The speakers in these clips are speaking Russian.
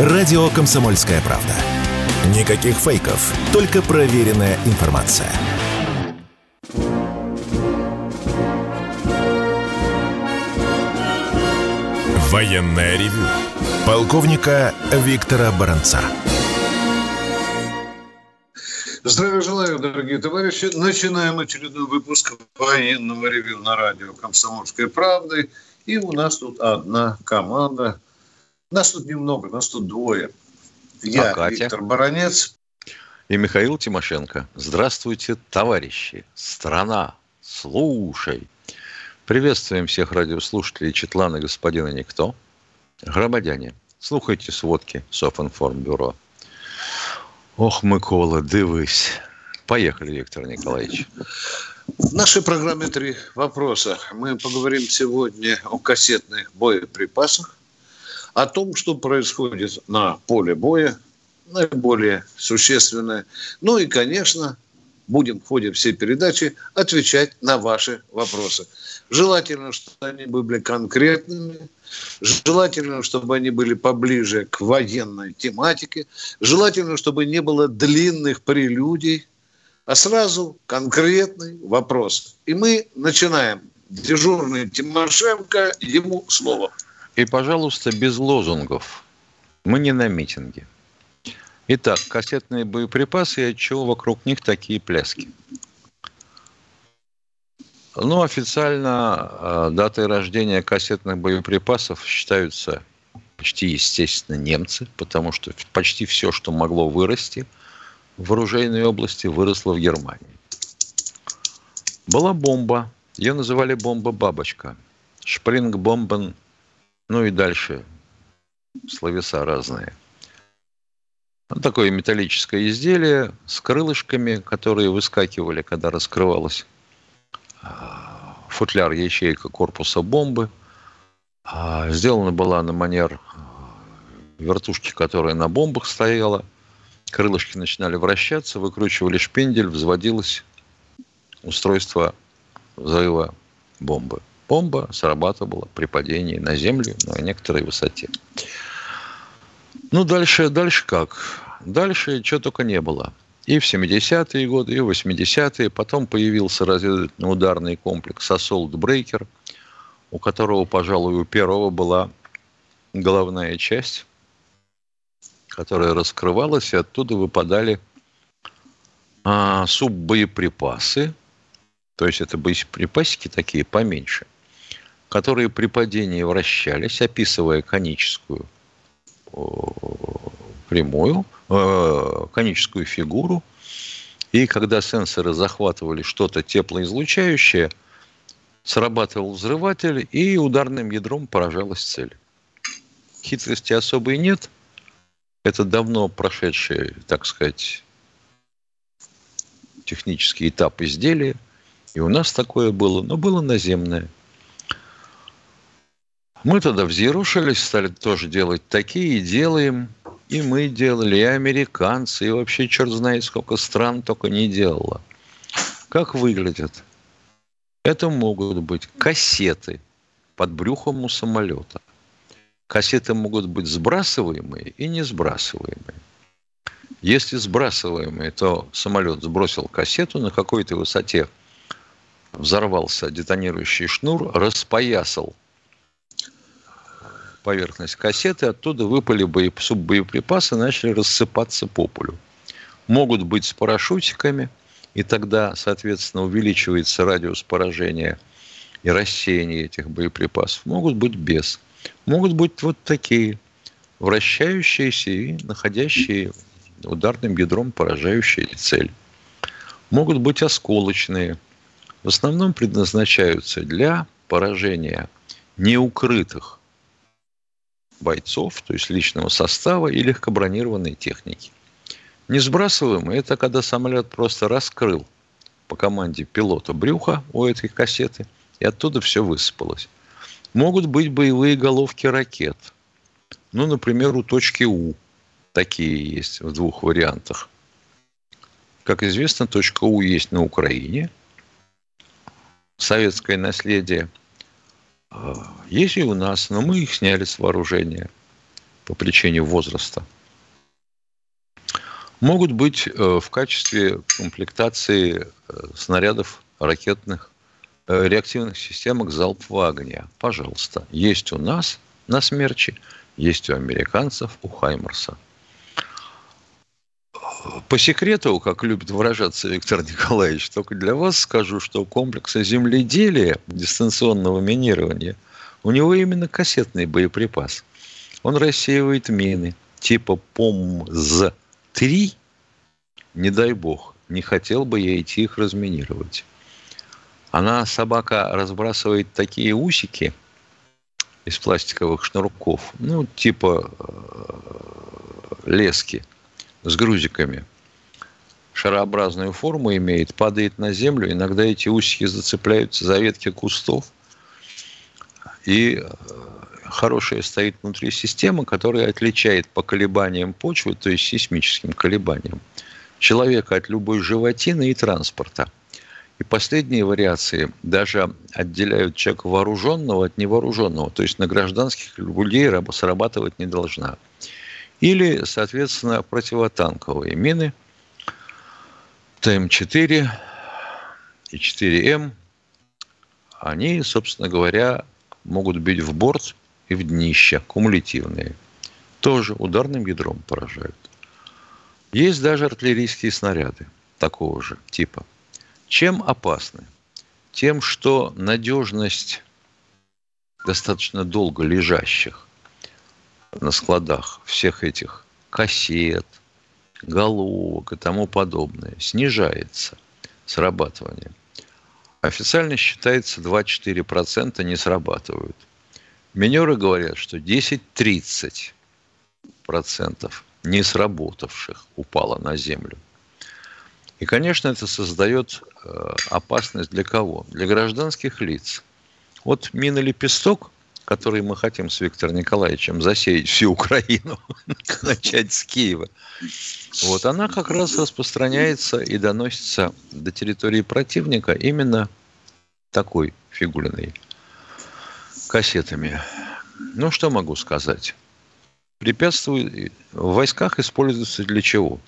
Радио «Комсомольская правда». Никаких фейков, только проверенная информация. Военная ревю. Полковника Виктора Баранца. Здравия желаю, дорогие товарищи. Начинаем очередной выпуск военного ревю на радио «Комсомольской правды». И у нас тут одна команда. Нас тут немного, нас тут двое. Я, а Виктор Баранец. И Михаил Тимошенко. Здравствуйте, товарищи. Страна, слушай. Приветствуем всех радиослушателей Четлана господина Никто. Громадяне, слухайте сводки Софинформбюро. Ох, Микола, дивись. Поехали, Виктор Николаевич. В нашей программе три вопроса. Мы поговорим сегодня о кассетных боеприпасах, о том, что происходит на поле боя, наиболее существенное. Ну и, конечно, будем в ходе всей передачи отвечать на ваши вопросы. Желательно, чтобы они были конкретными, желательно, чтобы они были поближе к военной тематике, желательно, чтобы не было длинных прелюдий, а сразу конкретный вопрос. И мы начинаем. Дежурный Тимошенко, ему слово. И, пожалуйста, без лозунгов. Мы не на митинге. Итак, кассетные боеприпасы и от чего вокруг них такие пляски? Ну, официально э, датой рождения кассетных боеприпасов считаются почти естественно немцы, потому что почти все, что могло вырасти в оружейной области, выросло в Германии. Была бомба, ее называли бомба-бабочка, шпринг-бомбен, ну и дальше словеса разные. Такое металлическое изделие с крылышками, которые выскакивали, когда раскрывалась футляр ячейка корпуса бомбы. А, сделана была на манер э, вертушки, которая на бомбах стояла. Крылышки начинали вращаться, выкручивали шпиндель, взводилось устройство взрыва бомбы. Бомба срабатывала при падении на землю на некоторой высоте. Ну, дальше, дальше как? Дальше чего только не было. И в 70-е годы, и в 80-е. Потом появился разведывательно-ударный комплекс «Ассолт Брейкер», у которого, пожалуй, у первого была головная часть, которая раскрывалась, и оттуда выпадали а, суббоеприпасы, то есть это боеприпасики такие поменьше, которые при падении вращались, описывая коническую прямую, э, коническую фигуру. И когда сенсоры захватывали что-то теплоизлучающее, срабатывал взрыватель, и ударным ядром поражалась цель. Хитрости особой нет. Это давно прошедший, так сказать, технический этап изделия. И у нас такое было, но было наземное. Мы тогда взъерушились, стали тоже делать такие, и делаем – и мы делали, и американцы, и вообще черт знает сколько стран только не делало. Как выглядят? Это могут быть кассеты под брюхом у самолета. Кассеты могут быть сбрасываемые и не сбрасываемые. Если сбрасываемые, то самолет сбросил кассету на какой-то высоте, взорвался детонирующий шнур, распоясал поверхность кассеты, оттуда выпали боеп... суббоеприпасы, начали рассыпаться по полю. Могут быть с парашютиками, и тогда, соответственно, увеличивается радиус поражения и рассеяния этих боеприпасов. Могут быть без. Могут быть вот такие, вращающиеся и находящие ударным ядром поражающие цель. Могут быть осколочные. В основном предназначаются для поражения неукрытых бойцов, то есть личного состава и легкобронированной техники. Не сбрасываемый – это когда самолет просто раскрыл по команде пилота брюха у этой кассеты, и оттуда все высыпалось. Могут быть боевые головки ракет. Ну, например, у точки У. Такие есть в двух вариантах. Как известно, точка У есть на Украине. Советское наследие – есть и у нас, но мы их сняли с вооружения. по причине возраста, могут быть э, в качестве комплектации э, снарядов ракетных э, реактивных системах залпового огня. Пожалуйста, есть у нас на Смерче, есть у американцев, у Хаймерса. По секрету, как любит выражаться Виктор Николаевич, только для вас скажу, что комплекса земледелия дистанционного минирования у него именно кассетный боеприпас. Он рассеивает мины типа ПОМЗ-3, не дай бог, не хотел бы я идти их разминировать. Она, собака, разбрасывает такие усики из пластиковых шнурков, ну, типа э, лески с грузиками. Шарообразную форму имеет, падает на землю. Иногда эти усики зацепляются за ветки кустов. И э, хорошая стоит внутри система, которая отличает по колебаниям почвы, то есть сейсмическим колебаниям, человека от любой животины и транспорта. И последние вариации даже отделяют человека вооруженного от невооруженного. То есть на гражданских людей срабатывать не должна. Или, соответственно, противотанковые мины ТМ-4 и 4М. Они, собственно говоря, могут бить в борт и в днище, кумулятивные. Тоже ударным ядром поражают. Есть даже артиллерийские снаряды такого же типа. Чем опасны? Тем, что надежность достаточно долго лежащих на складах всех этих кассет, головок и тому подобное снижается срабатывание. Официально считается 2-4% не срабатывают. Минеры говорят, что 10-30% не сработавших упало на землю. И, конечно, это создает э, опасность для кого? Для гражданских лиц. Вот мина «Лепесток», который мы хотим с Виктором Николаевичем засеять всю Украину, начать с Киева, вот она как раз распространяется и доносится до территории противника именно такой фигулиной кассетами. Ну, что могу сказать? Препятствует в войсках используется для чего?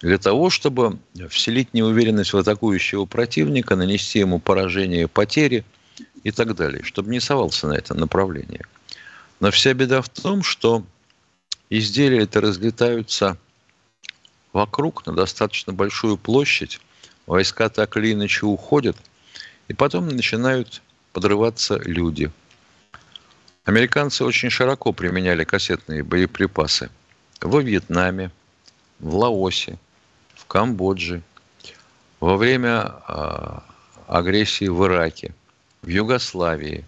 Для того, чтобы вселить неуверенность в атакующего противника, нанести ему поражение, потери и так далее, чтобы не совался на это направление. Но вся беда в том, что изделия это разлетаются вокруг на достаточно большую площадь, войска так или иначе уходят, и потом начинают подрываться люди – Американцы очень широко применяли кассетные боеприпасы во Вьетнаме, в Лаосе, в Камбодже, во время э, агрессии в Ираке, в Югославии.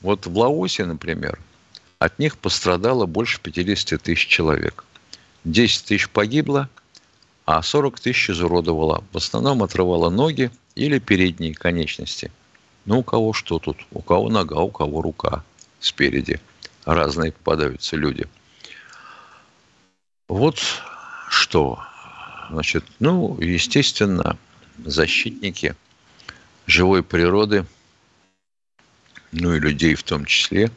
Вот в Лаосе, например, от них пострадало больше 50 тысяч человек. 10 тысяч погибло, а 40 тысяч изуродовало. В основном отрывало ноги или передние конечности. Ну, у кого что тут? У кого нога, у кого рука спереди. Разные попадаются люди. Вот что. Значит, ну, естественно, защитники живой природы, ну и людей в том числе,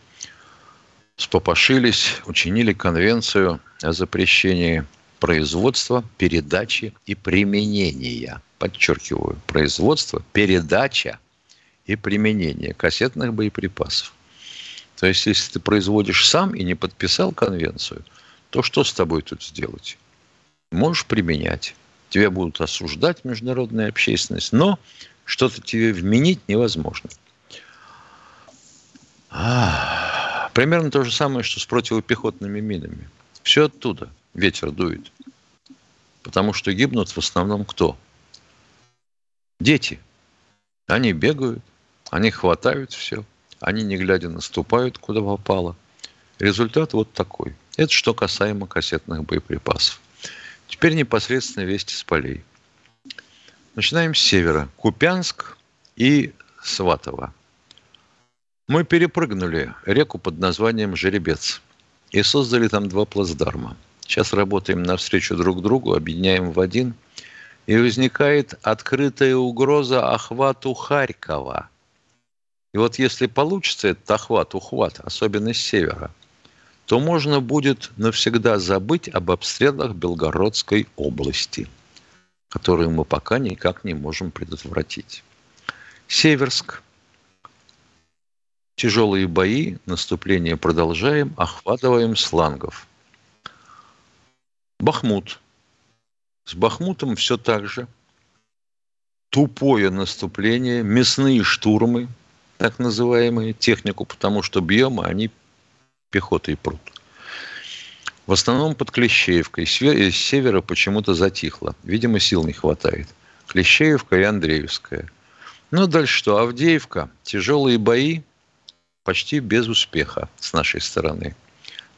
спопошились, учинили конвенцию о запрещении производства, передачи и применения. Подчеркиваю, производство, передача и применение кассетных боеприпасов. То есть, если ты производишь сам и не подписал конвенцию, то что с тобой тут сделать? Можешь применять. Тебя будут осуждать международная общественность, но что-то тебе вменить невозможно. А, примерно то же самое, что с противопехотными минами. Все оттуда ветер дует. Потому что гибнут в основном кто? Дети. Они бегают, они хватают все. Они, не глядя, наступают, куда попало. Результат вот такой. Это что касаемо кассетных боеприпасов. Теперь непосредственно вести с полей. Начинаем с севера. Купянск и Сватово. Мы перепрыгнули реку под названием Жеребец и создали там два плацдарма. Сейчас работаем навстречу друг другу, объединяем в один. И возникает открытая угроза охвату Харькова – и вот если получится этот охват, ухват, особенно с севера, то можно будет навсегда забыть об обстрелах Белгородской области, которые мы пока никак не можем предотвратить. Северск. Тяжелые бои, наступление продолжаем, охватываем слангов. Бахмут. С Бахмутом все так же. Тупое наступление, мясные штурмы, так называемые, технику, потому что бьем, а они пехотой прут. В основном под Клещеевкой. С севера почему-то затихло. Видимо, сил не хватает. Клещеевка и Андреевская. Ну, дальше что? Авдеевка. Тяжелые бои почти без успеха с нашей стороны.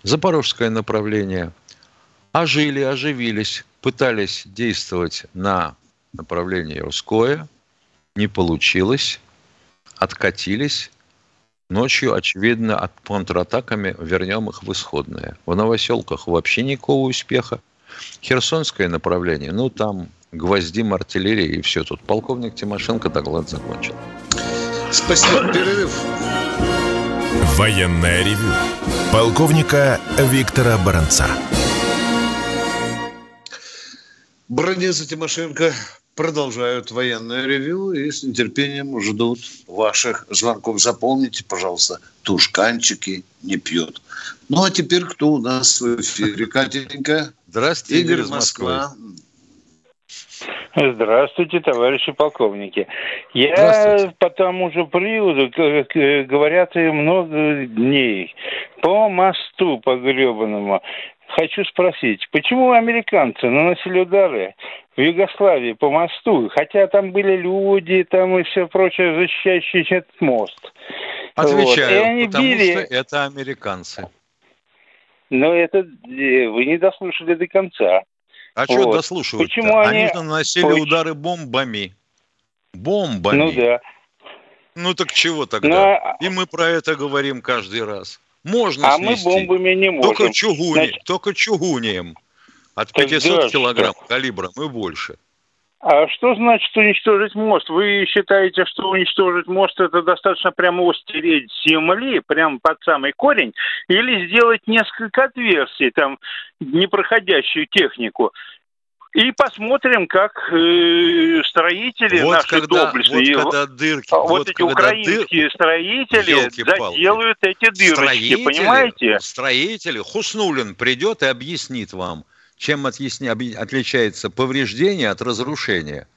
Запорожское направление. Ожили, оживились, пытались действовать на направлении Русское. Не получилось. Откатились. Ночью, очевидно, от контратаками вернем их в исходное. В Новоселках вообще никакого успеха. Херсонское направление, ну там гвоздим артиллерии и все тут. Полковник Тимошенко доклад закончил. Спасибо. Перерыв. Военная ревю. Полковника Виктора Баранца. Бронец Тимошенко продолжают военное ревю и с нетерпением ждут ваших звонков. Запомните, пожалуйста, тушканчики не пьют. Ну, а теперь кто у нас в эфире? Катенька. Здравствуйте, Игорь, Игорь Москва. Здравствуйте, товарищи полковники. Я по тому же приводу, как говорят, и много дней, по мосту по гребаному, хочу спросить, почему американцы наносили удары в Югославии по мосту, хотя там были люди, там и все прочее, защищающие этот мост. Отвечаю, вот. они потому били... что это американцы. Но это э, вы не дослушали до конца. А вот. что дослушивать? Почему они... они наносили Ой. удары бомбами. Бомбами. Ну да. Ну так чего тогда? Но... И мы про это говорим каждый раз. Можно а снести. мы бомбами не можем. Только, чугуни, Значит... только чугунием. От 500 да, килограмм что? калибром и больше. А что значит уничтожить мост? Вы считаете, что уничтожить мост это достаточно прямо его стереть с земли, прямо под самый корень, или сделать несколько отверстий, там, непроходящую технику? И посмотрим, как э, строители вот наши когда, доблестные, вот, когда дырки, вот, вот эти украинские дыр... строители заделают эти дырочки, строители, понимаете? Строители, Хуснулин придет и объяснит вам, чем отъясни, отличается повреждение от разрушения.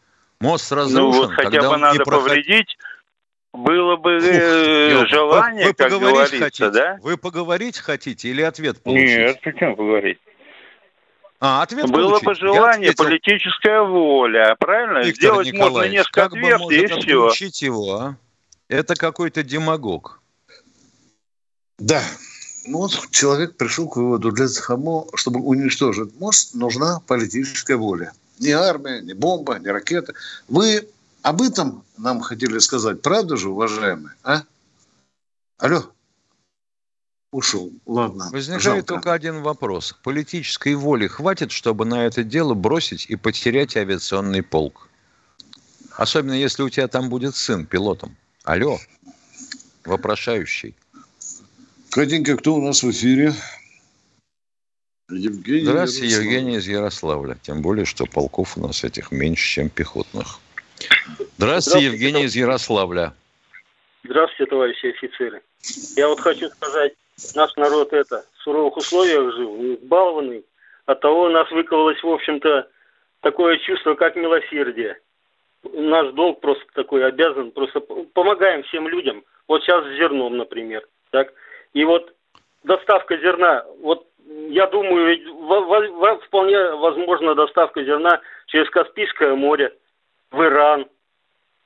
Мост разрушен, ну, вот хотя бы надо проход... повредить, было бы Фух, э, желание, вы, вы как говорится, хотите? да? Вы поговорить хотите или ответ получить? Нет, почему поговорить? А, ответ Было получить. бы желание, политическая воля, правильно? Виктор Сделать можно несколько как отверстий и все. Его, а? Это какой-то демагог. Да. Ну, вот человек пришел к выводу, для того, чтобы уничтожить мост, нужна политическая воля. Не армия, не бомба, не ракета. Вы об этом нам хотели сказать, правда же, уважаемые? А? Алло? ушел. Ладно. Возникает жалко. только один вопрос. Политической воли хватит, чтобы на это дело бросить и потерять авиационный полк? Особенно если у тебя там будет сын пилотом. Алло, вопрошающий. Катенька, кто у нас в эфире? Евгений Здравствуйте, Ярославль. Евгений из Ярославля. Тем более, что полков у нас этих меньше, чем пехотных. Здравствуйте, Здравствуйте Евгений из Ярославля. Здравствуйте, товарищи офицеры. Я вот хочу сказать, наш народ это в суровых условиях жил, не избалованный. От того у нас выковалось, в общем-то, такое чувство, как милосердие. Наш долг просто такой обязан, просто помогаем всем людям. Вот сейчас с зерном, например. Так? И вот доставка зерна, вот я думаю, ведь вполне возможно доставка зерна через Каспийское море в Иран,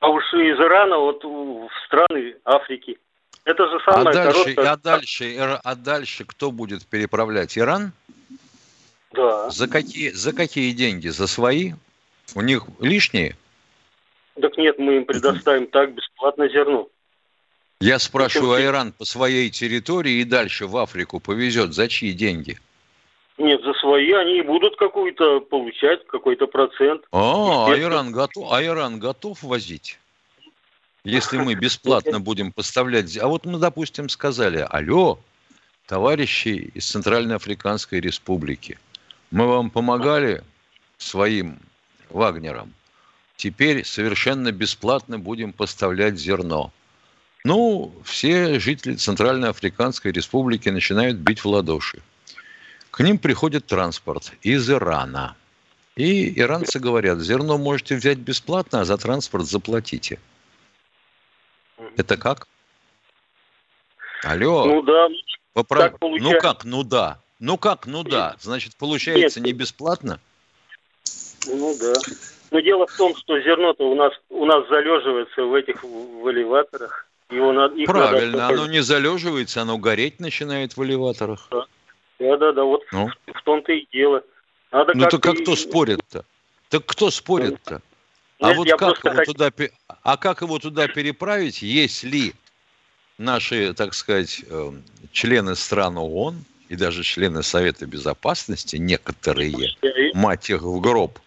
а уж из Ирана вот в страны Африки. Это же самое а дальше, короткое... А дальше, а дальше кто будет переправлять? Иран? Да. За какие, за какие деньги? За свои? У них лишние? Так нет, мы им предоставим так бесплатно зерно. Я спрашиваю, а Иран по своей территории и дальше в Африку повезет за чьи деньги? Нет, за свои они будут какую-то получать, какой-то процент. А, а Иран готов, а Иран готов возить? Если мы бесплатно будем поставлять... А вот мы, допустим, сказали, алло, товарищи из Центральной Африканской Республики. Мы вам помогали своим Вагнерам. Теперь совершенно бесплатно будем поставлять зерно. Ну, все жители Центральной Африканской Республики начинают бить в ладоши. К ним приходит транспорт из Ирана. И иранцы говорят, зерно можете взять бесплатно, а за транспорт заплатите. Это как? Алло. Ну да. Поправ... Ну как, ну да. Ну как, ну да. Значит, получается Нет. не бесплатно? Ну да. Но дело в том, что зерно-то у нас у нас залеживается в этих в элеваторах. Его надо, их Правильно, надо... оно не залеживается, оно гореть начинает в элеваторах. Да, да, да, да вот ну? в, в том-то и дело. Надо ну так как кто спорит-то? Так кто спорит-то? А Нет, вот как его хочу... туда, а как его туда переправить, если наши, так сказать, эм, члены стран ООН и даже члены Совета Безопасности, некоторые, мать их в гроб,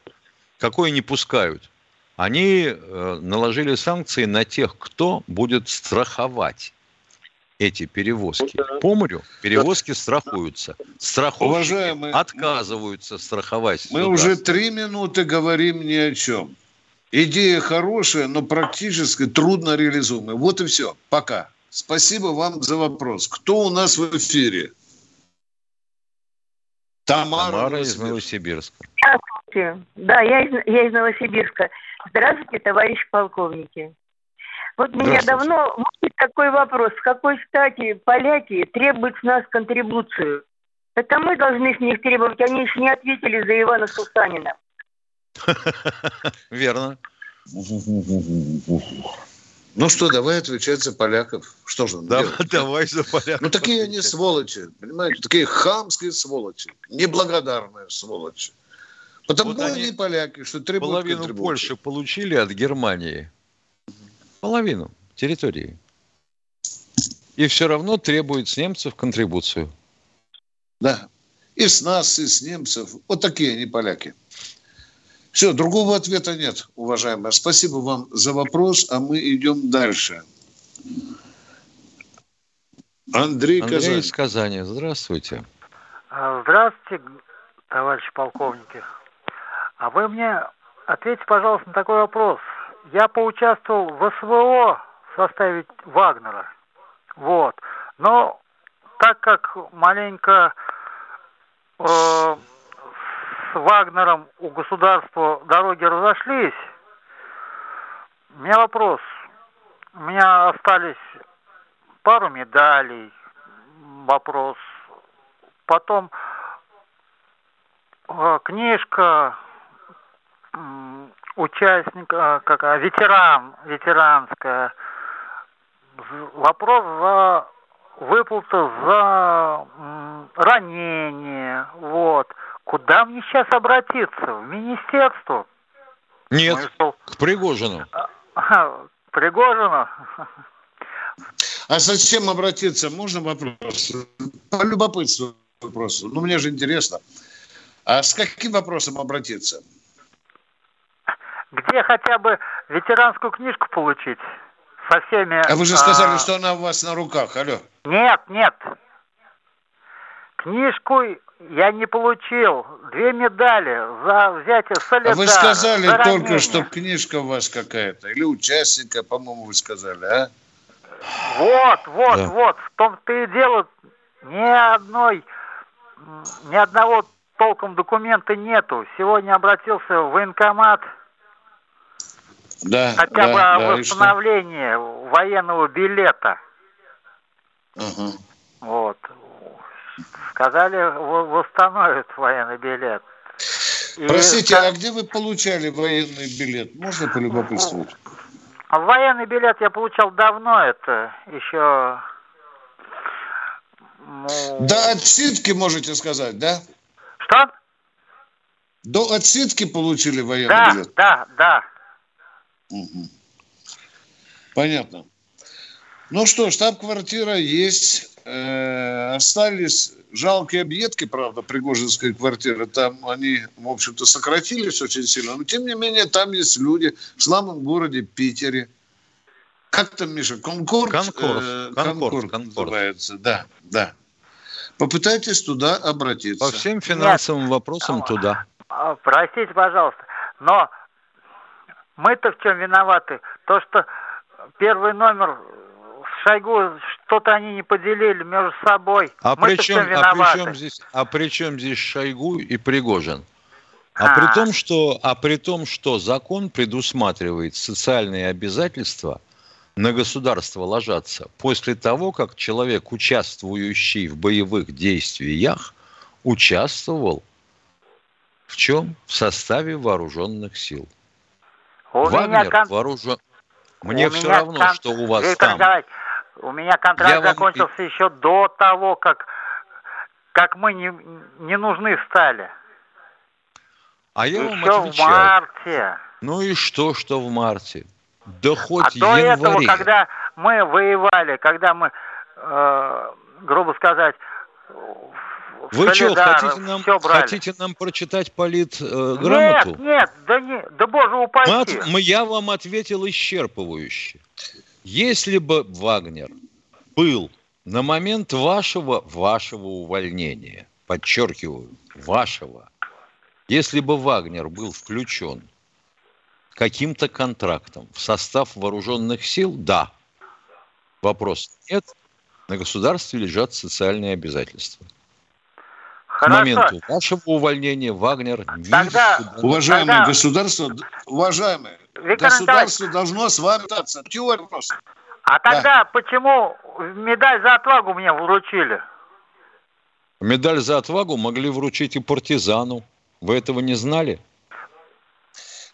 какой не пускают, они э, наложили санкции на тех, кто будет страховать эти перевозки. Да. По морю перевозки да. страхуются. Страховщики Уважаемые, отказываются страховать. Мы уже три минуты говорим ни о чем. Идея хорошая, но практически трудно реализуемая. Вот и все. Пока. Спасибо вам за вопрос. Кто у нас в эфире? Тамара, Тамара из Новосибирска. Здравствуйте. Да, я из, я из Новосибирска. Здравствуйте, товарищ полковники. Вот меня давно мучает такой вопрос. С какой стати поляки требуют с нас контрибуцию? Это мы должны с них требовать. Они еще не ответили за Ивана Сусанина. Верно. Ну что, давай отвечать за поляков. Что же да, Давай за поляков. Ну такие они сволочи, понимаете? Такие хамские сволочи, неблагодарные сволочи. Потому вот они, поляки, что требуют Половину Польши получили от Германии. Половину территории. И все равно требуют с немцев контрибуцию. Да. И с нас, и с немцев. Вот такие они поляки. Все, другого ответа нет, уважаемые. Спасибо вам за вопрос, а мы идем дальше. Андрей, Андрей Казань. из Казани. Здравствуйте. А, здравствуйте, товарищи полковники. А вы мне ответьте, пожалуйста, на такой вопрос. Я поучаствовал в СВО в составе Вагнера. Вот. Но так как маленько э, с Вагнером у государства дороги разошлись. У меня вопрос. У меня остались пару медалей. Вопрос. Потом э, книжка участника, как а, ветеран, ветеранская. Вопрос за выплата за ранение, вот. Куда мне сейчас обратиться? В министерство? Нет, Смысл? к Пригожину. К Пригожину? А зачем обратиться? Можно вопрос? По любопытству вопрос. Ну, мне же интересно. А с каким вопросом обратиться? Где хотя бы ветеранскую книжку получить? Со всеми... А вы же сказали, а... что она у вас на руках. Алло. Нет, нет. Книжку я не получил. Две медали за взятие солидара. А вы сказали только, что книжка у вас какая-то. Или участника, по-моему, вы сказали, а? Вот, вот, да. вот. В том-то и дело. Ни одной, ни одного толком документа нету. Сегодня обратился в военкомат. Да, Хотя да, бы да, восстановление военного билета. Угу. Вот. Сказали, восстановят военный билет. И Простите, как... а где вы получали военный билет? Можно полюбопытствовать? Военный билет я получал давно, это еще... Ну... До отсидки можете сказать, да? Что? До отсидки получили военный да, билет? Да, да, угу. Понятно. Ну что, штаб-квартира есть. Э, остались жалкие объедки, правда, Пригожинской квартиры. Там они, в общем-то, сократились очень сильно. Но, тем не менее, там есть люди в славном городе Питере. Как там, Миша, Конкорд? Конкорд. Э, Конкорд, Конкорд, Конкорд называется. Да, да. Попытайтесь туда обратиться. По всем финансовым Нет. вопросам туда. А, простите, пожалуйста, но мы-то в чем виноваты? То, что первый номер с Шойгу что-то они не поделили между собой. А при чем, а при чем здесь, а при чем здесь Шойгу и Пригожин? А, а при том, что, а при том, что закон предусматривает социальные обязательства на государство ложатся после того, как человек, участвующий в боевых действиях, участвовал в чем? В составе вооруженных сил. У Вагнер кон... вооружен... Мне у все равно, кон... что у вас Виктор там. у меня контракт Я закончился вам... еще до того, как, как мы не, не нужны стали. А я еще вам отвечаю. в марте. Ну и что, что в марте? Да хоть а до этого, когда мы воевали, когда мы, э, грубо сказать, вы что, хотите нам, хотите нам прочитать полит э? Нет, нет, да, не, да боже упаси. Мы от, мы, я вам ответил исчерпывающе. Если бы Вагнер был на момент вашего, вашего увольнения, подчеркиваю, вашего, если бы Вагнер был включен каким-то контрактом в состав вооруженных сил, да. Вопрос нет. На государстве лежат социальные обязательства. К моменту вашего увольнения Вагнер тогда, не... Уважаемое тогда... государство, уважаемое, Виктор государство должно с вами остаться. Теория просто. А тогда да. почему медаль за отвагу мне вручили? Медаль за отвагу могли вручить и партизану. Вы этого не знали?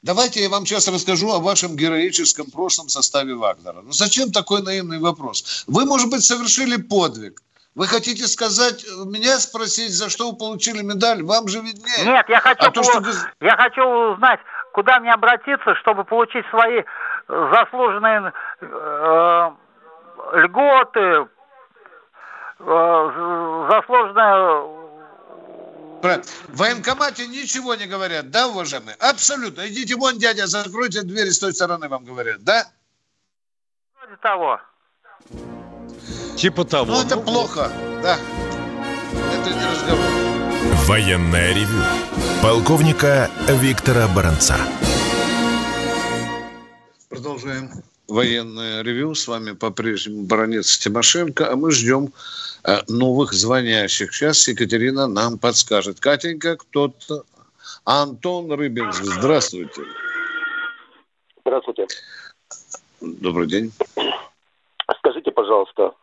Давайте я вам сейчас расскажу о вашем героическом прошлом составе Вагнера. Ну зачем такой наивный вопрос? Вы, может быть, совершили подвиг. Вы хотите сказать, меня спросить, за что вы получили медаль? Вам же виднее. Нет, я хочу, а то, что... я хочу узнать, куда мне обратиться, чтобы получить свои заслуженные э, льготы, э, заслуженное в военкомате ничего не говорят, да, уважаемые? Абсолютно. Идите вон, дядя, закройте двери с той стороны, вам говорят, да? Вроде того. Типа того. Ну, это ну, плохо, да. Это не разговор. Военная ревю. Полковника Виктора Баранца. Продолжаем военное ревю. С вами по-прежнему баронец Тимошенко, а мы ждем э, новых звонящих. Сейчас Екатерина нам подскажет. Катенька, кто-то... Антон Рыбинск, здравствуйте. Здравствуйте. Добрый день. Скажите, пожалуйста,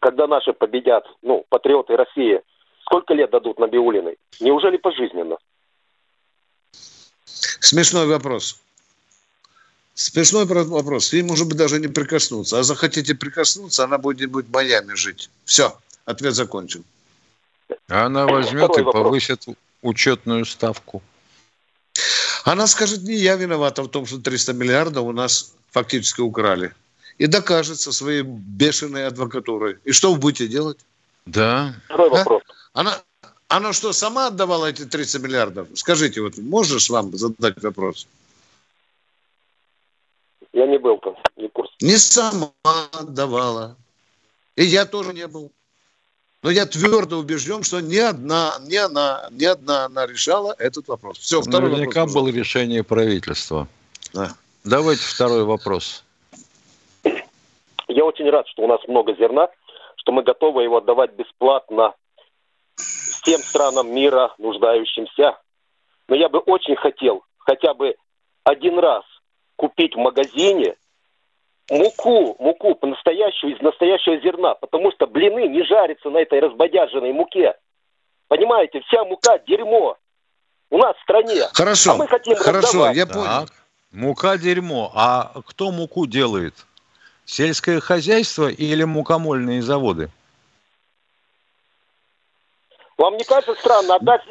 когда наши победят, ну, патриоты России, сколько лет дадут Набиулиной? Неужели пожизненно? Смешной вопрос. Смешной вопрос. Ей, может быть, даже не прикоснуться. А захотите прикоснуться, она будет, будет в Майами жить. Все, ответ закончен. Она возьмет Второй и вопрос. повысит учетную ставку. Она скажет, не я виновата в том, что 300 миллиардов у нас фактически украли и докажет со своей бешеной адвокатурой. И что вы будете делать? Да. Второй а? вопрос. Она, она что, сама отдавала эти 30 миллиардов? Скажите, вот можешь вам задать вопрос? Я не был там, не в курсе. Не сама отдавала. И я тоже не был. Но я твердо убежден, что ни одна, ни она, ни одна она решала этот вопрос. Все, второй Наверняка вопрос. было решение правительства. Да. Давайте второй вопрос. Я очень рад, что у нас много зерна, что мы готовы его отдавать бесплатно всем странам мира, нуждающимся. Но я бы очень хотел хотя бы один раз купить в магазине муку, муку по-настоящему из настоящего зерна, потому что блины не жарятся на этой разбодяженной муке. Понимаете, вся мука дерьмо. У нас в стране. Хорошо. А мы хотим Хорошо, раздавать. я понял. Так. Мука дерьмо. А кто муку делает? Сельское хозяйство или мукомольные заводы? Вам не кажется странно отдать,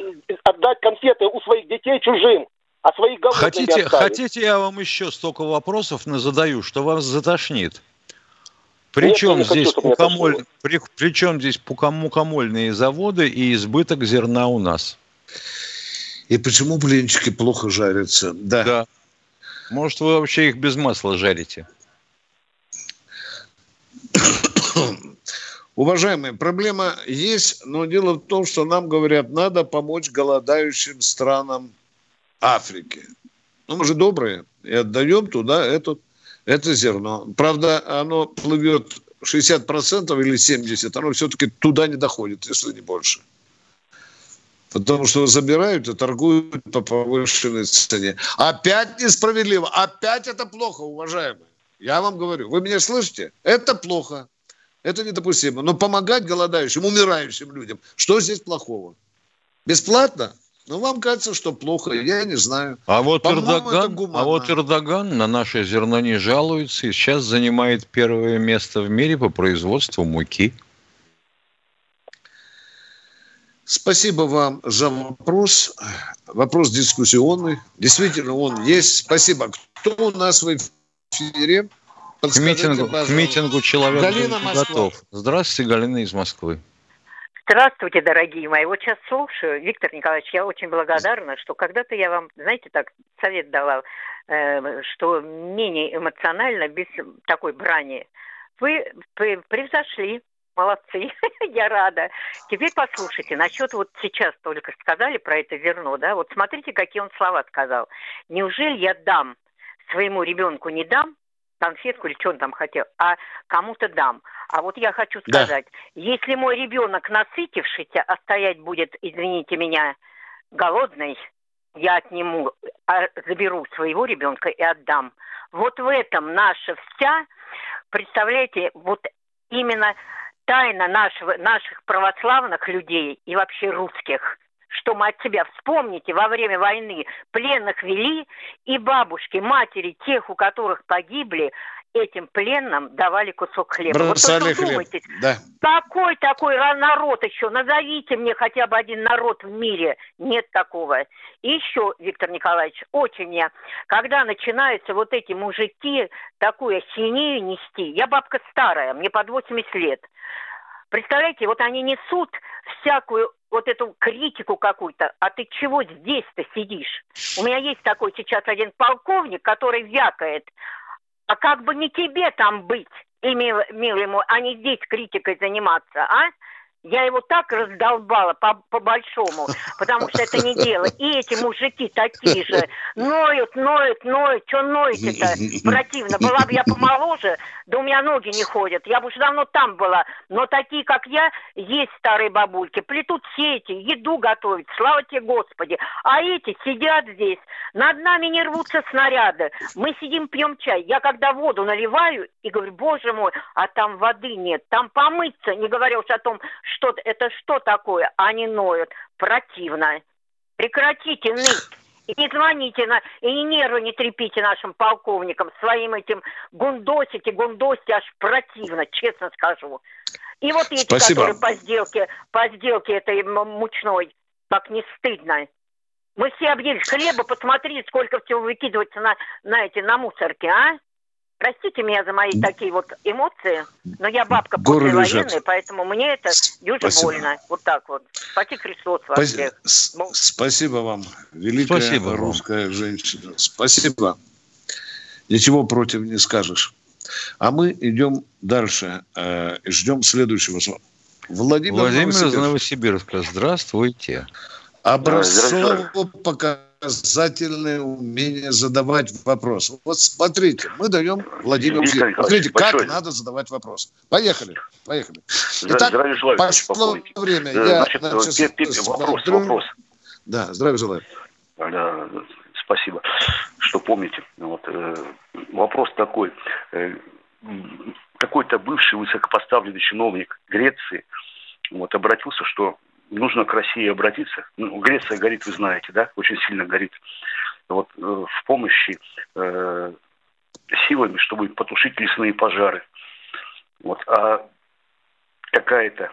отдать конфеты у своих детей чужим, а своих голодными хотите, хотите, я вам еще столько вопросов задаю, что вас затошнит? Причем Нет, здесь, хочу, пукомоль... при, причем здесь мукомольные заводы и избыток зерна у нас? И почему блинчики плохо жарятся? Да. да. Может, вы вообще их без масла жарите? Уважаемые, проблема есть, но дело в том, что нам говорят, надо помочь голодающим странам Африки. Ну, мы же добрые, и отдаем туда этот, это зерно. Правда, оно плывет 60% или 70%, оно все-таки туда не доходит, если не больше. Потому что забирают и торгуют по повышенной цене. Опять несправедливо. Опять это плохо, уважаемые. Я вам говорю. Вы меня слышите? Это плохо. Это недопустимо. Но помогать голодающим, умирающим людям, что здесь плохого? Бесплатно? Ну, вам кажется, что плохо, я не знаю. А вот, Эрдоган, а вот Эрдоган на наше зерно не жалуется и сейчас занимает первое место в мире по производству муки. Спасибо вам за вопрос. Вопрос дискуссионный. Действительно, он есть. Спасибо. Кто у нас в эфире? К митингу, к митингу человек Галина готов. Здравствуйте, Галина из Москвы. Здравствуйте, дорогие мои. Вот сейчас слушаю. Виктор Николаевич, я очень благодарна, что когда-то я вам, знаете, так совет дала, э, что менее эмоционально, без такой брани. Вы превзошли Молодцы, я рада. Теперь послушайте, насчет вот сейчас только сказали про это зерно, да, вот смотрите, какие он слова сказал. Неужели я дам своему ребенку не дам конфетку или что он там хотел, а кому-то дам. А вот я хочу сказать, да. если мой ребенок насытившийся, а стоять будет, извините меня, голодный, я отниму, а заберу своего ребенка и отдам. Вот в этом наша вся, представляете, вот именно тайна нашего, наших православных людей и вообще русских, что мы от себя вспомните, во время войны пленных вели, и бабушки, матери тех, у которых погибли, этим пленным давали кусок хлеба. Бросали вот хлеб. Да. Какой такой народ еще? Назовите мне хотя бы один народ в мире. Нет такого. И еще, Виктор Николаевич, очень я, когда начинаются вот эти мужики такую синею нести, я бабка старая, мне под 80 лет, Представляете, вот они несут всякую вот эту критику какую-то, а ты чего здесь-то сидишь? У меня есть такой сейчас один полковник, который вякает, а как бы не тебе там быть, и мил, милый мой, а не здесь критикой заниматься, а? Я его так раздолбала по, по большому, потому что это не дело. И эти мужики такие же ноют, ноют, ноют. Что ноете-то? Противно. Была бы я помоложе, да у меня ноги не ходят. Я бы уже давно там была. Но такие, как я, есть старые бабульки. Плетут сети, еду готовят. Слава тебе, Господи. А эти сидят здесь. Над нами не рвутся снаряды. Мы сидим, пьем чай. Я когда воду наливаю и говорю, боже мой, а там воды нет. Там помыться, не говоря уж о том, это что такое? Они ноют. Противно. Прекратите ныть. И не звоните, на, и не нервы не трепите нашим полковникам своим этим гундосите, гундосите, аж противно, честно скажу. И вот эти, Спасибо. которые по сделке, по сделке этой мучной, как не стыдно. Мы все объелись хлеба, посмотри, сколько всего выкидывается на, на эти, на мусорке, а? Простите меня за мои такие вот эмоции, но я бабка Горы послевоенная, поэтому мне это дюже больно. Вот так вот. Спаси Христос вас всех. Спасибо вам, великая Спасибо русская вам. женщина. Спасибо. Ничего против не скажешь. А мы идем дальше. Э, ждем следующего. Владимир, Владимир Новосибирск. из Новосибирска. Здравствуйте. Образцово пока показательное умение задавать вопрос. Вот смотрите, мы даем Владимиру Виктор Смотрите, как большой. надо задавать вопрос. Поехали, поехали. Итак, здравия желаю, пошло время. Э, Я, значит, значит, значит, вопрос, смотрю. вопрос. Да, здравия желаю. Да, спасибо, что помните. Вот, э, вопрос такой. Э, какой-то бывший высокопоставленный чиновник Греции вот, обратился, что нужно к России обратиться. Ну, Греция горит, вы знаете, да, очень сильно горит. Вот э, в помощи э, силами, чтобы потушить лесные пожары. Вот, а какая-то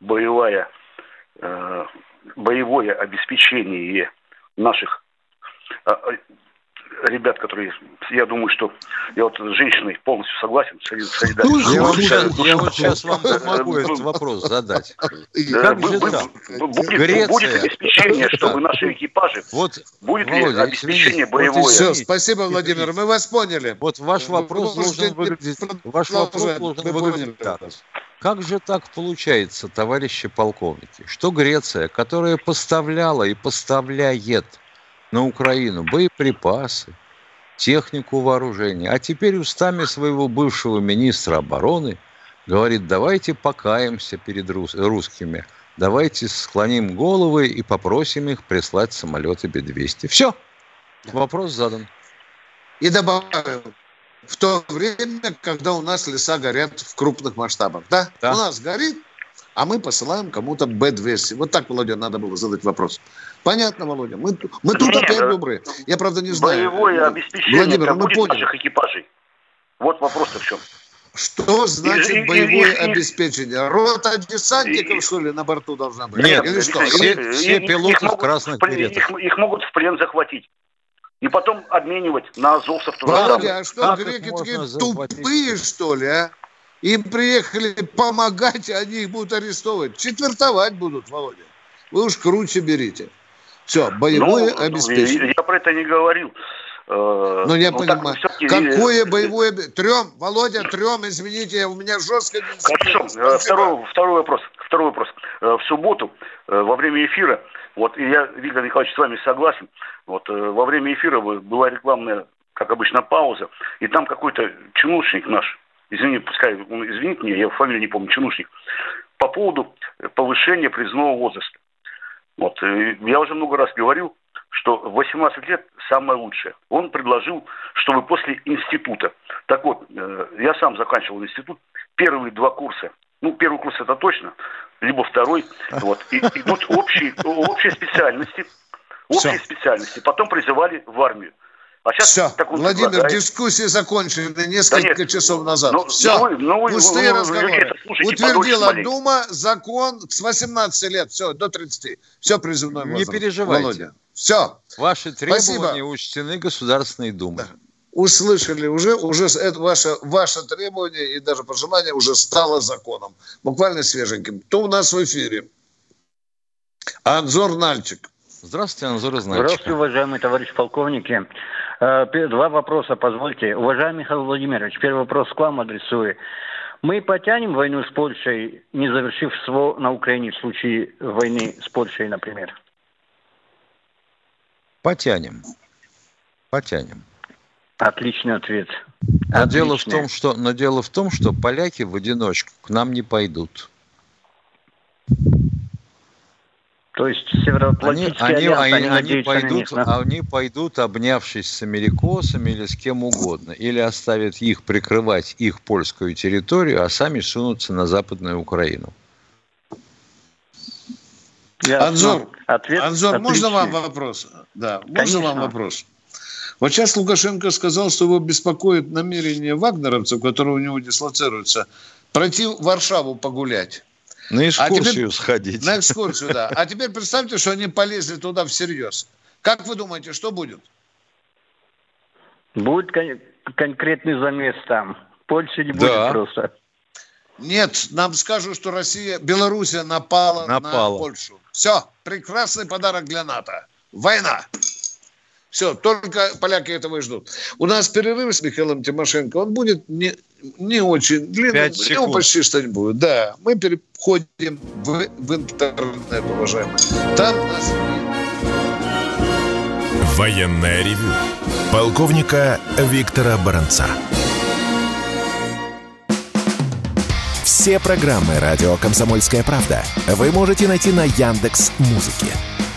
боевая, э, боевое обеспечение наших э, ребят, которые, я думаю, что я вот с женщиной полностью согласен, солидарен. Я, вот сейчас, я вот сейчас вам помогу этот вопрос задать. Же так? Будет, будет обеспечение, чтобы наши экипажи, вот, будет Володя, ли обеспечение боевое? Вот все, спасибо, Владимир, мы вас поняли. Вот ваш вопрос должен выглядеть, ваш вопрос должен выглядеть так. Как же так получается, товарищи полковники, что Греция, которая поставляла и поставляет на Украину боеприпасы, технику вооружения, а теперь устами своего бывшего министра обороны говорит, давайте покаемся перед рус- русскими, давайте склоним головы и попросим их прислать самолеты Б-200. Все, вопрос задан. И добавил, в то время, когда у нас леса горят в крупных масштабах. Да? Да. У нас горит, а мы посылаем кому-то Б-200. Вот так, Володя, надо было задать вопрос. Понятно, Володя? Мы, мы тут Нет, опять э, добрые. Я, правда, не знаю. Боевое обеспечение Владимир, мы будет поняли. наших экипажей. Вот вопрос-то в чем. Что значит И- и- боевое и- и- обеспечение? Рота десантников, что ли, на борту должна быть? Нет, Или что? все- их пилоты в красных беретах. Их, их могут в плен захватить. И потом обменивать на Азовцев. Володя, а что, Как греки такие захватить? тупые, что ли, а? Им приехали помогать, а они их будут арестовывать. Четвертовать будут, Володя. Вы уж круче берите. Все, боевое Ну, обеспечение. Я, про это не говорил. Э, Ну, я ну, так понимаю. всё-таки- Какое боевое... обе- Трем, Володя, трем, извините, у меня жестко... Хорошо. Э, Второй, второй вопрос. Второй вопрос. Э, В субботу э, во время эфира, вот и я, Виктор Николаевич, с вами согласен. Вот э, во время эфира была рекламная, как обычно, пауза, и там какой-то чинушник наш, извини, пускай он извинит меня, я фамилию не помню, чинушник, по поводу повышения призывного возраста. Вот, э, я уже много раз говорил, что 18 лет самое лучшее. Он предложил, чтобы после института. Так вот, э, я сам заканчивал институт, первые два курса, ну, первый курс это точно, либо второй, вот, и, идут общие, общие специальности, общие Всё. специальности, потом призывали в армию. А сейчас Все, Владимир, предлагает. дискуссии закончены Да несколько нет, часов назад. ну, Все, ну ну вы- пустые вы- вы разговоры. Утвердила. Дума закон с 18 лет, все, до 30. Все призывной Не возраст. переживайте. Володя. Все, Ваши требования Спасибо. учтены Государственной Думой. услышали уже, уже это ваше, ваше требование и даже пожелание уже стало законом. Буквально свеженьким. Кто у нас в эфире? Анзор Нальчик. Здравствуйте, Анзор Здравствуйте, Изнальчик. уважаемые товарищи полковники. Э, Два вопроса, позвольте. Уважаемый Михаил Владимирович, первый вопрос к вам адресую. Мы потянем войну с Польшей, не завершив СВО на Украине в случае войны с Польшей, например? Потянем. Потянем. Отличный ответ. Но дело, в Отличный. том, что, но дело в том, что поляки в одиночку к нам не пойдут. То есть Они, Североатлантический они, альянс, они, они, они надеются на пойдут, них, да? они пойдут, обнявшись с америкосами или с кем угодно, или оставят их прикрывать их польскую территорию, а сами сунутся на западную Украину. Ясно. Анзор, Ответ Анзор, можно отличный. вам вопрос? Да, можно Конечно. вам вопрос? Вот сейчас Лукашенко сказал, что его беспокоит намерение вагнеровцев, которые у него дислоцируются, пройти в Варшаву погулять. На экскурсию теперь- сходить. На экскурсию, да. А теперь представьте, что они полезли туда всерьез. Как вы думаете, что будет? Будет кон- конкретный замес там. Польши не Да. будет просто. Нет, нам скажут, что Россия, Белоруссия напала, Напала. на Польшу. Все, прекрасный подарок для НАТО. Война. Все, только поляки этого и ждут. У нас перерыв с Михаилом Тимошенко, он будет не, не очень у него секунд. почти что-нибудь будет. Да, мы переходим в, в интернет, уважаемые. Там нас... Военное ревю полковника Виктора Баранца. Все программы радио Комсомольская правда вы можете найти на Яндекс Музыке.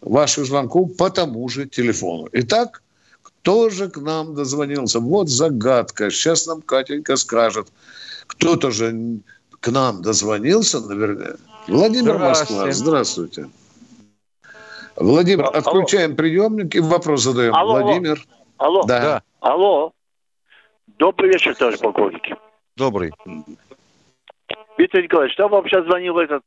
ваших звонков по тому же телефону. Итак, кто же к нам дозвонился? Вот загадка. Сейчас нам Катенька скажет. Кто-то же к нам дозвонился, наверное. Владимир Москва, Здравствуйте. здравствуйте. Владимир, Алло. отключаем приемник и вопрос задаем. Алло. Владимир. Алло. Да. Да, Алло. Добрый вечер, товарищ полковники. добрый. Виктор Николаевич, там вам сейчас звонил этот,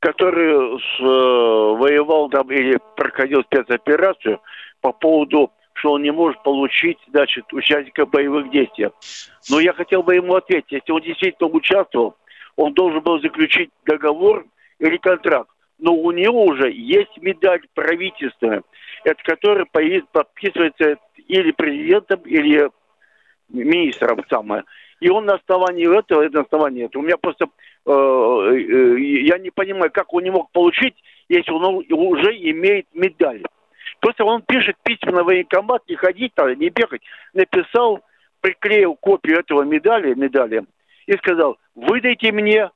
который с, э, воевал там или проходил спецоперацию по поводу, что он не может получить, значит, участника боевых действий. Но я хотел бы ему ответить, если он действительно участвовал, он должен был заключить договор или контракт. Но у него уже есть медаль правительственная, это которая подписывается или президентом, или министром самое. И он на основании этого, это на основании этого. У меня просто, э, э, я не понимаю, как он не мог получить, если он уже имеет медаль. Просто он пишет письма на военкомат, не ходить, там, не бегать. Написал, приклеил копию этого медали, медали и сказал, выдайте мне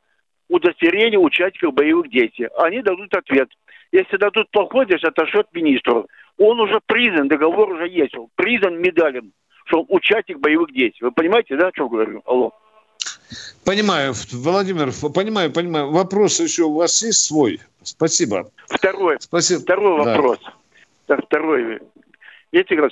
удостоверение участников боевых действий. Они дадут ответ. Если дадут плохой, значит, отошлет министру. Он уже признан, договор уже есть, он признан медалем что он участник боевых действий. Вы понимаете, да, о чем говорю? Алло. Понимаю, Владимир, понимаю, понимаю. Вопрос еще у вас есть свой? Спасибо. Второй, Спасибо. второй да. вопрос. Да, второй. Видите.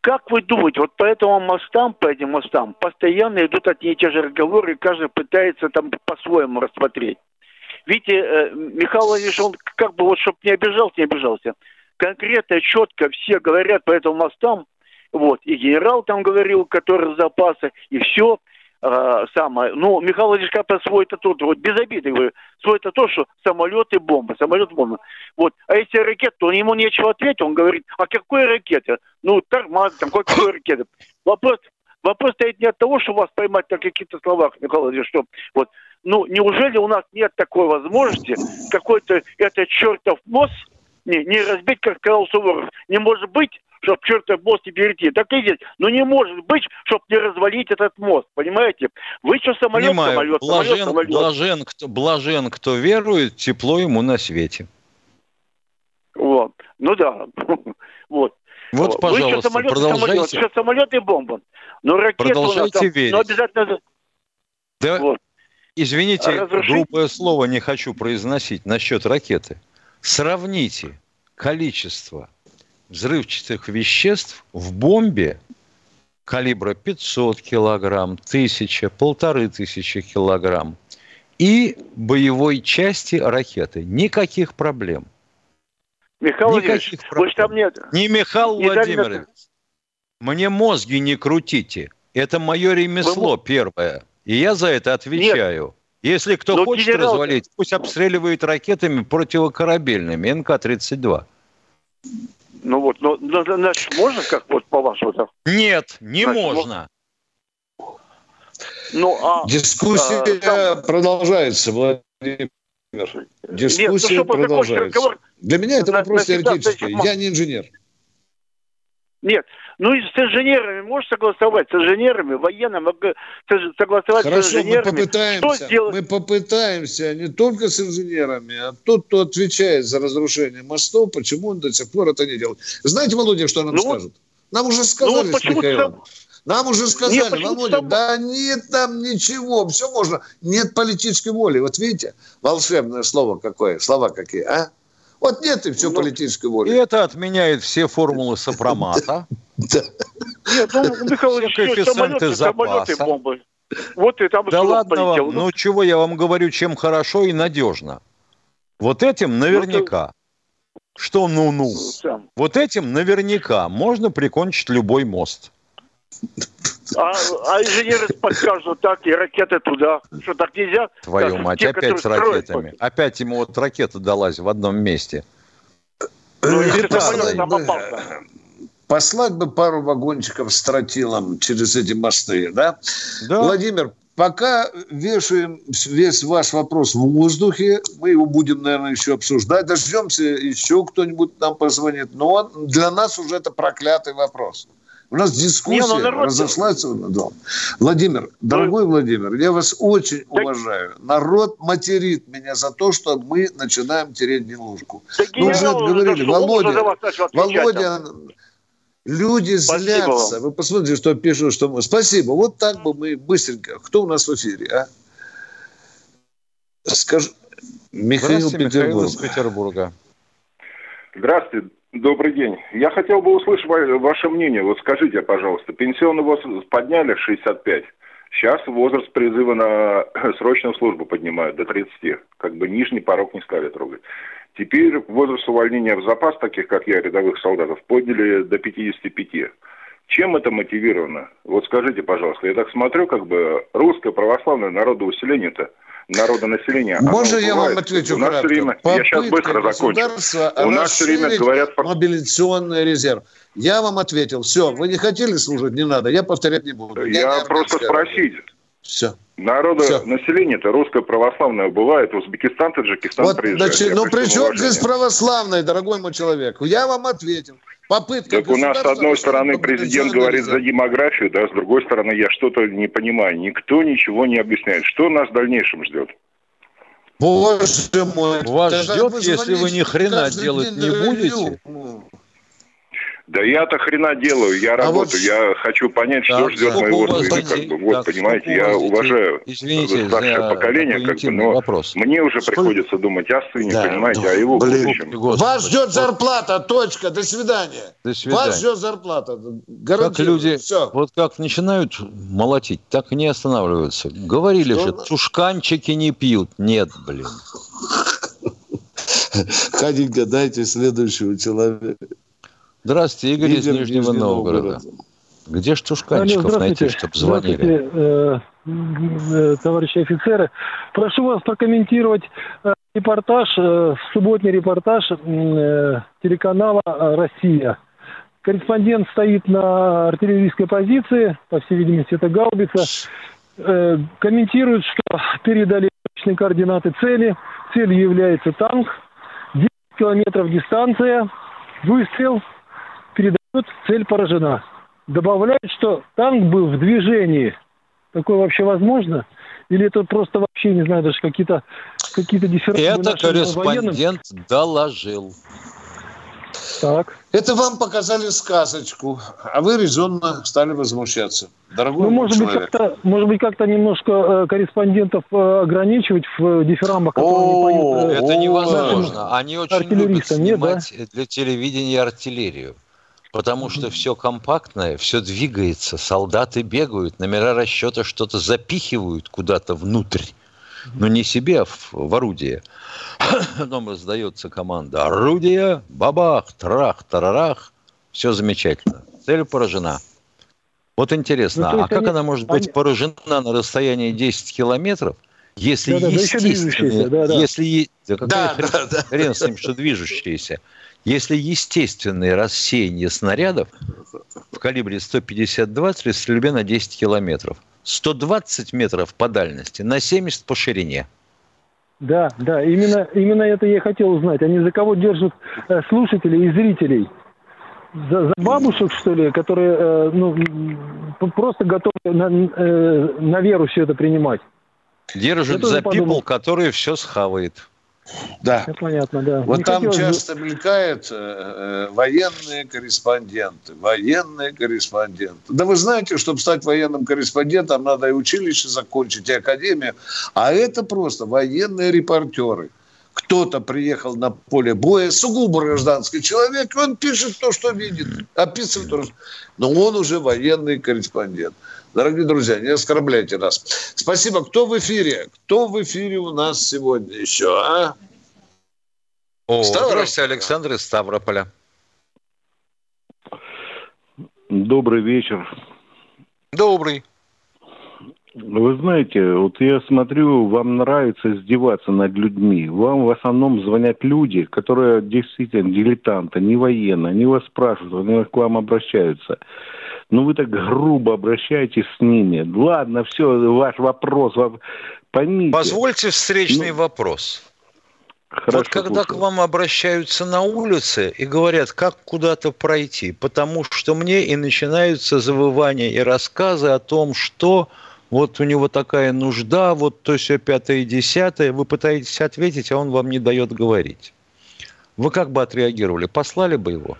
Как вы думаете, вот по этим мостам, по этим мостам, постоянно идут одни и те же разговоры, и каждый пытается там по-своему рассмотреть. Видите, э, Михаил Владимирович, он как бы вот, чтобы не обижался, не обижался. Конкретно, четко все говорят по этим мостам, вот, и генерал там говорил, который запасы, и все э, самое. Ну, Михаил Владимирович как свой это тут, вот без обиды говорю, свой это то, что самолеты бомбы, самолет бомбы. Вот, а если ракеты, то ему нечего ответить, он говорит, а какой ракеты? Ну, тормоз, там, какой ракеты? Вопрос, вопрос стоит не от того, что вас поймать на каких-то словах, Михаил Владимирович, что вот, ну, неужели у нас нет такой возможности, какой-то этот чертов мост не, не разбить, как сказал Суворов. Не может быть, чтобы чертов мост не перейти. Так и здесь. Но не может быть, чтобы не развалить этот мост. Понимаете? Вы что, самолет, Понимаю. самолет, блажен, самолет, самолет. Блажен, кто, блажен, кто верует, тепло ему на свете. Вот. Ну да. вот. Вот, пожалуйста, Вы что, самолет, продолжайте. самолет, что, самолет и бомба. Но ракеты Продолжайте у нас верить. Ну, обязательно... Да, Вот. извините, Разрушить- грубое слово не хочу произносить насчет ракеты. Сравните количество взрывчатых веществ в бомбе калибра 500 килограмм, 1000, полторы тысячи килограмм и боевой части ракеты. Никаких проблем. Михаил Владимирович, Никаких вы же там нет. Не Михаил Не дали Владимирович. Мне мозги не крутите. Это мое ремесло первое. И я за это отвечаю. Если кто Но хочет генерал- развалить, пусть обстреливает ракетами противокорабельными МК-32. Ну вот, но, но, значит, можно как вот по-вашему? Нет, не Значит, можно. Ну, а... Дискуссия а, там- продолжается, Владимир. Дискуссия Нет, ну, продолжается. разговор, Для меня это на- вопрос навсегда теоретический. Я не инженер. Нет. Ну и с инженерами можешь согласовать, с инженерами, военным, ог- с- согласовать с Хорошо, мы инженерами. Что попытаемся, сделать? мы попытаемся не только с инженерами, а тот, кто отвечает за разрушение мостов, почему он до сих пор это не делает. Знаете, Володя, что нам Ну, скажут? Нам уже сказали вот с Михаилом. Нам уже сказали, Нет, Володя, да нет там ничего, все можно. Нет политической воли. Вот видите, волшебное слово какое, слова какие, а? Вот нет и все Ну, политической И воли. это отменяет все формулы сопромата. Нет, ну, Михаил коэффициенты запаса. бомбы. Вот и там Да ладно вам, ну чего я вам говорю, чем хорошо и надежно. Вот этим наверняка. Что ну-ну? Вот этим наверняка можно прикончить любой мост. А, а инженеры подскажут так, и ракеты туда. Что так нельзя? Твою Так, мать, те, опять с строят, ракетами. Опять ему вот ракета далась в одном месте. Ну, если бы, попался. Послать бы пару вагончиков с тротилом через эти мосты, да? Да. Владимир, пока вешаем весь ваш вопрос в воздухе, мы его будем, наверное, еще обсуждать. Дождемся, еще кто-нибудь нам позвонит. Но он, для нас уже это проклятый вопрос. У нас дискуссия Не, ну, народ- разошлась. Да. Владимир, дорогой Владимир, я вас очень уважаю. Народ материт меня за то, что мы начинаем тереть нелужку. Да Мы уже говорили. Володя, Володя, люди Спасибо злятся. вам. Вы посмотрите, что пишут, что мы... Спасибо. Вот так бы мы быстренько. Кто у нас в эфире, а? Скажи... Михаил Здравствуйте, Михаил Петербург. из Петербурга. Здравствуйте, добрый день. Я хотел бы услышать ва- ваше мнение. Вот скажите, пожалуйста, пенсионный возраст подняли в 65. Сейчас возраст призыва на срочную службу поднимают до 30. Как бы нижний порог не стали трогать. Теперь возраст увольнения в запас, таких как я, рядовых солдатов, подняли до 55. Чем это мотивировано? Вот скажите, пожалуйста, я так смотрю, как бы русское православное народоусиление-то народонаселения. Можно я вам отвечу У нас кратко? время, я сейчас быстро закончу. У нас все время говорят... мобилизационный резерв. Я вам ответил. Все, вы не хотели служить, не надо. Я повторять не буду. Я просто спросить. Все. Народа, Всё. население-то русское православное бывает. Узбекистан, Таджикистан Вот, приезжает. значит, ну при чем здесь уважении. православный, дорогой мой человек? Я вам ответил. Попытка Так у нас, с одной стороны, президент говорит за демографию, да, с другой стороны, я что-то не понимаю. Никто ничего не объясняет. Что нас в дальнейшем ждет? Боже мой. Вас ждет, вы если вы ни хрена делать не будете? Да я-то хрена делаю, я А работаю, вот- я хочу понять, что Так, ждет моего вас сына, как бы, вот, Так, понимаете, я вас уважаю Извините старшее за поколение, как бы, но вопрос. мне уже Сколько- приходится думать о сыне, Да, понимаете, ну, о его блин. будущем. Господи. Вас ждет зарплата, точка, до свидания. До свидания. Вас ждет зарплата, Как гарантирую. люди, Все. вот как начинают молотить, так и не останавливаются. Говорили Что же, тушканчики не пьют. Нет, блин. Ходенька, дайте следующего человека. Здравствуйте, Игорь из Нижнего Нижний Новгорода. Новгород. Где ж тушканчиков Алло, найти, чтобы звонили? Э, э, товарищи офицеры. Прошу вас прокомментировать э, репортаж, э, субботний репортаж э, телеканала э, «Россия». Корреспондент стоит на артиллерийской позиции, по всей видимости, это гаубица. Комментирует, что передали точные координаты цели. Целью является танк. 10 километров дистанция. Выстрел. Передает, цель поражена. Добавляют, что танк был в движении. Такое вообще возможно? Или это просто вообще, не знаю, даже какие-то какие-то дифференции Это нашим военным? корреспондент доложил. Так. Это вам показали сказочку, а вы резонно стали возмущаться. Дорогой Ну, может быть, человек. как-то, может быть, как-то немножко э, корреспондентов э, ограничивать в э, дифирамбах, которые они поют. э, Это невозможно. Они очень любят артиллеристам, нет, да? снимать для телевидения артиллерию. Потому что все компактное, все двигается, солдаты бегают, номера расчета что-то запихивают куда-то внутрь. Но не себе, а в, в орудие. Потом раздается команда «Орудие! Бабах! Трах! Тарарах!» Все замечательно. Цель поражена. Вот интересно, Ну, а как они- она может быть поражена на расстоянии 10 километров, если да еще естественные, движущиеся, да-да. если да Да, хрен, да, да. хрен с ним, что движущиеся, если естественное рассеяние снарядов в калибре 152 при стрельбе на 10 километров, 120 метров по дальности, на 70 по ширине. Да, да, именно, именно это я и хотел узнать. Они за кого держат э, слушателей и зрителей? За, за бабушек, что ли, которые э, ну, просто готовы на, э, на веру все это принимать? Держит Я за пипл, который все схавает. Да. Все понятно, да. Вот Не там хотелось часто мелькают э, э, военные корреспонденты, военные корреспонденты. Да вы знаете, чтобы стать военным корреспондентом, надо и училище закончить, и академию. А это просто военные репортеры. Кто-то приехал на поле боя, сугубо гражданский человек, он пишет то, что видит, описывает то, что... Но он уже военный корреспондент. Дорогие друзья, не оскорбляйте нас. Спасибо. Кто в эфире? Кто в эфире у нас сегодня еще, а? О, здравствуйте, Александр из Ставрополя. Добрый вечер. Добрый. Вы знаете, вот я смотрю, вам нравится издеваться над людьми. Вам в основном звонят люди, которые действительно дилетанты, не военные. Они вас спрашивают, они к вам обращаются. Но вы так грубо обращаетесь с ними. Ладно, все, ваш вопрос. Поймите. Позвольте встречный вопрос. Хорошо, вот когда к слушаю. вам обращаются на улице и говорят, как куда-то пройти, потому что мне и начинаются завывания и рассказы о том, что вот у него такая нужда, вот то все пятое и десятое, вы пытаетесь ответить, а он вам не дает говорить. Вы как бы отреагировали? Послали бы его?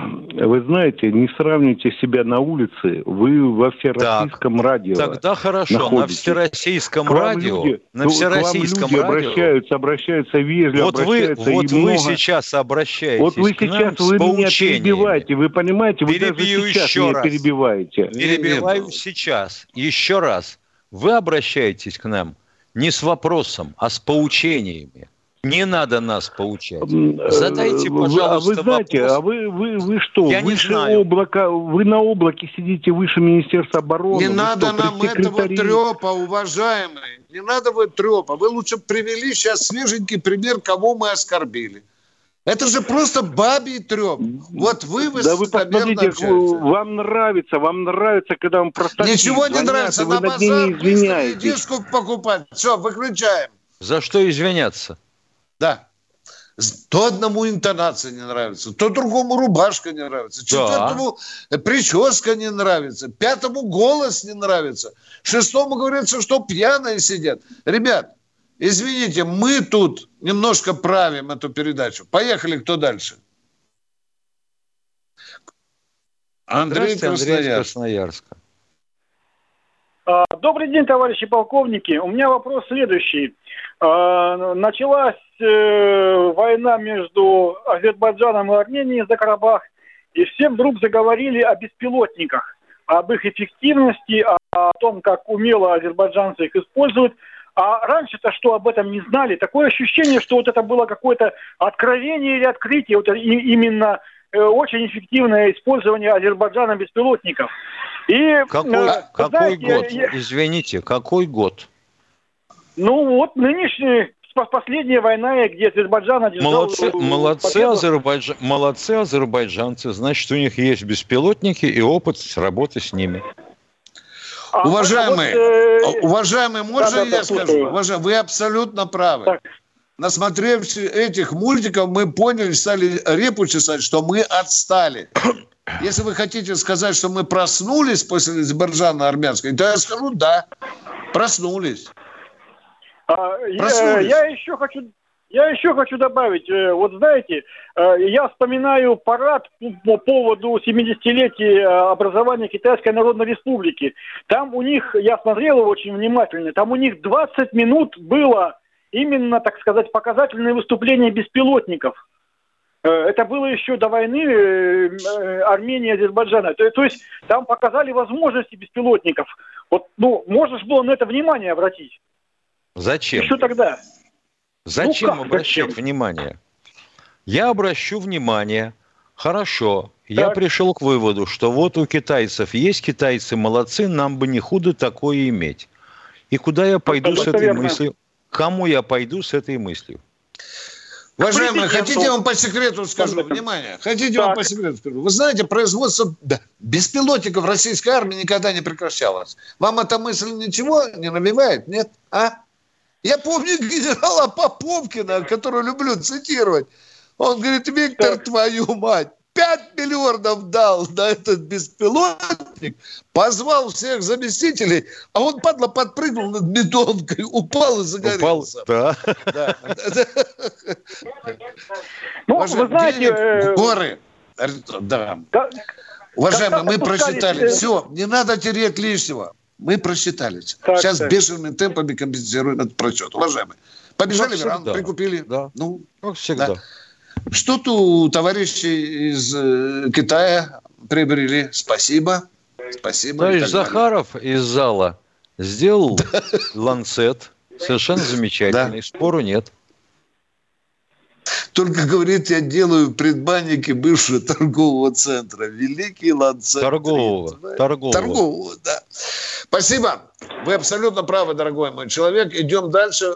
Вы знаете, не сравните себя на улице, вы во всероссийском так, радио Тогда хорошо, находитесь. на всероссийском радио, люди, на всероссийском к вам люди радио. обращаются, обращаются вежливо, Вот вы, обращаются вот и вы много. сейчас обращаетесь Вот вы к сейчас вы меня перебиваете, вы понимаете, вы Перебью даже сейчас еще меня раз. перебиваете. Перебиваю сейчас. Еще раз. Вы обращаетесь к нам не с вопросом, а с поучениями. Не надо нас поучать. Задайте, Э, вы- пожалуйста, а вы знаете, вопрос. а вы, вы, вы что? Я не знаю. облака, вы на облаке сидите выше Министерства обороны. Не Вы надо что, нам этого трепа, уважаемые. Не надо вот трепа. Вы лучше привели сейчас свеженький пример, кого мы оскорбили. Это же просто бабий треп. Вот вы Да вы посмотрите, общаетесь. вам нравится, вам нравится, когда вам просто Ничего не нравится. вы На базар извиняетесь. диску покупать. Все, выключаем. За что извиняться? Да. То одному интонация не нравится, то другому рубашка не нравится, четвертому прическа не нравится, пятому голос не нравится, шестому говорится, что пьяные сидят. Ребят, извините, мы тут немножко правим эту передачу. Поехали, кто дальше? Андрей Красноярск. Красноярска. А, Добрый день, товарищи полковники. У меня вопрос следующий. А, Началась э, война между Азербайджаном и Арменией за Карабах, и все вдруг заговорили о беспилотниках, об их эффективности, о, том, как умело азербайджанцы их используют. А раньше-то что об этом не знали? Такое ощущение, что вот это было какое-то откровение или открытие, вот именно э, очень эффективное использование Азербайджаном беспилотников. И, Какой, э, какой знаете, я- год? я- Извините, какой год? Ну вот нынешняя по- последняя война, где Азербайджан одержал Молодцы, молодцы, победу. азербайджа- молодцы азербайджанцы. Значит, у них есть беспилотники и опыт работы с ними. Уважаемый, вот, э, уважаемый, можно да-да-да, я скажу? слушаю. Уважаемый, вы абсолютно правы. Насмотревшись этих мультиков, мы поняли, стали репу чесать, что мы отстали. Если вы хотите сказать, что мы проснулись после Азербайджана армянской, то я скажу, да, проснулись. А, я, я еще хочу, я еще хочу добавить, э, вот знаете, э, я вспоминаю парад по поводу 70-летия э, образования Китайской Народной Республики. Там у них, я смотрел его очень внимательно, там у них 20 минут было именно, так сказать, показательное выступление беспилотников. Это было еще до войны Армении и Азербайджана. То, то есть там показали возможности беспилотников. Вот, ну, можно же было на это внимание обратить. Зачем? Еще тогда. Зачем Ну как обращать зачем? внимание? Я обращу внимание. Хорошо. Я Так. пришел к выводу, что вот у китайцев есть китайцы молодцы, нам бы не худо такое иметь. И куда я пойду с Это этой верно. мыслью? Кому я пойду с этой мыслью? Уважаемые, хотите, я вам по секрету скажу? Внимание, хотите, я вам по секрету скажу? Вы знаете, производство беспилотников российской армии никогда не прекращалось. Вам эта мысль ничего не навевает? Нет? А? Я помню генерала Поповкина, которого люблю цитировать. Он говорит, Виктор, твою мать, 5 миллиардов дал на этот беспилотник, позвал всех заместителей, а он, падла, подпрыгнул над бетонкой, упал и загорелся. да. Да. Ну, Уважаемые, вы знаете, э, горы. Да. Да. Уважаемые, мы просчитали. э, Все, не надо терять лишнего. Мы просчитались. Так, Сейчас так. бешеными темпами компенсируем этот просчет. Уважаемые. Побежали Как в Иран, всегда. прикупили. Да. Ну, Как всегда. да. Что-то у товарищей из э, Китая приобрели. Спасибо. Спасибо. Товарищ далее. Захаров из зала сделал ланцет. Совершенно замечательный. Спору нет. Только говорит, я делаю предбанники бывшего торгового центра. Великий ланцет. Торгового. Торгового. Торгового, да. Спасибо. Вы абсолютно правы, дорогой мой человек. Идем дальше.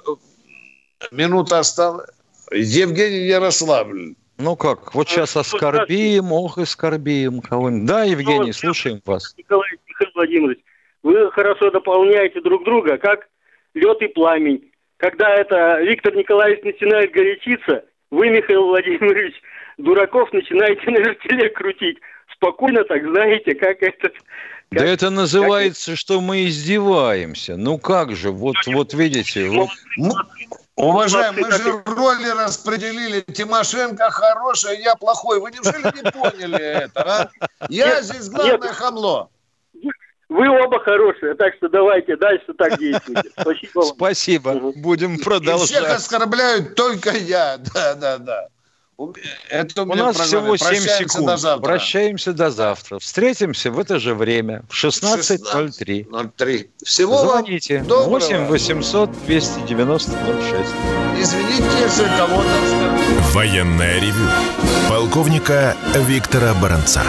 Минута осталась. Евгений Ярославль. Ну как, вот сейчас оскорбим, ох, и скорбим кого-нибудь. Да, Евгений, слушаем вас. Николай Михаил Владимирович, вы хорошо дополняете друг друга, как лед и пламень. Когда это Виктор Николаевич начинает горячиться, вы, Михаил Владимирович, дураков начинаете на вертеле крутить. Спокойно так, знаете, как это... Да это называется, что мы издеваемся. Ну как же, вот, вот видите, вот, Уважаемые, мы же роли распределили. Тимошенко хорошая, я плохой. Вы неужели не поняли это, а? Я здесь главное хамло. Вы оба хорошие, так что давайте дальше так действуйте. Спасибо вам. Спасибо. Будем И всех продолжать. оскорбляют только я. Да, да, да. У- Это у, У нас всего 7 Прощаемся секунд. до завтра. Прощаемся до завтра. Встретимся в это же время в 16.03. 16:03. Всего вам Звоните доброго. 8 800 290 06. Извините, если кого-то. Военное ревю полковника Виктора Баранца.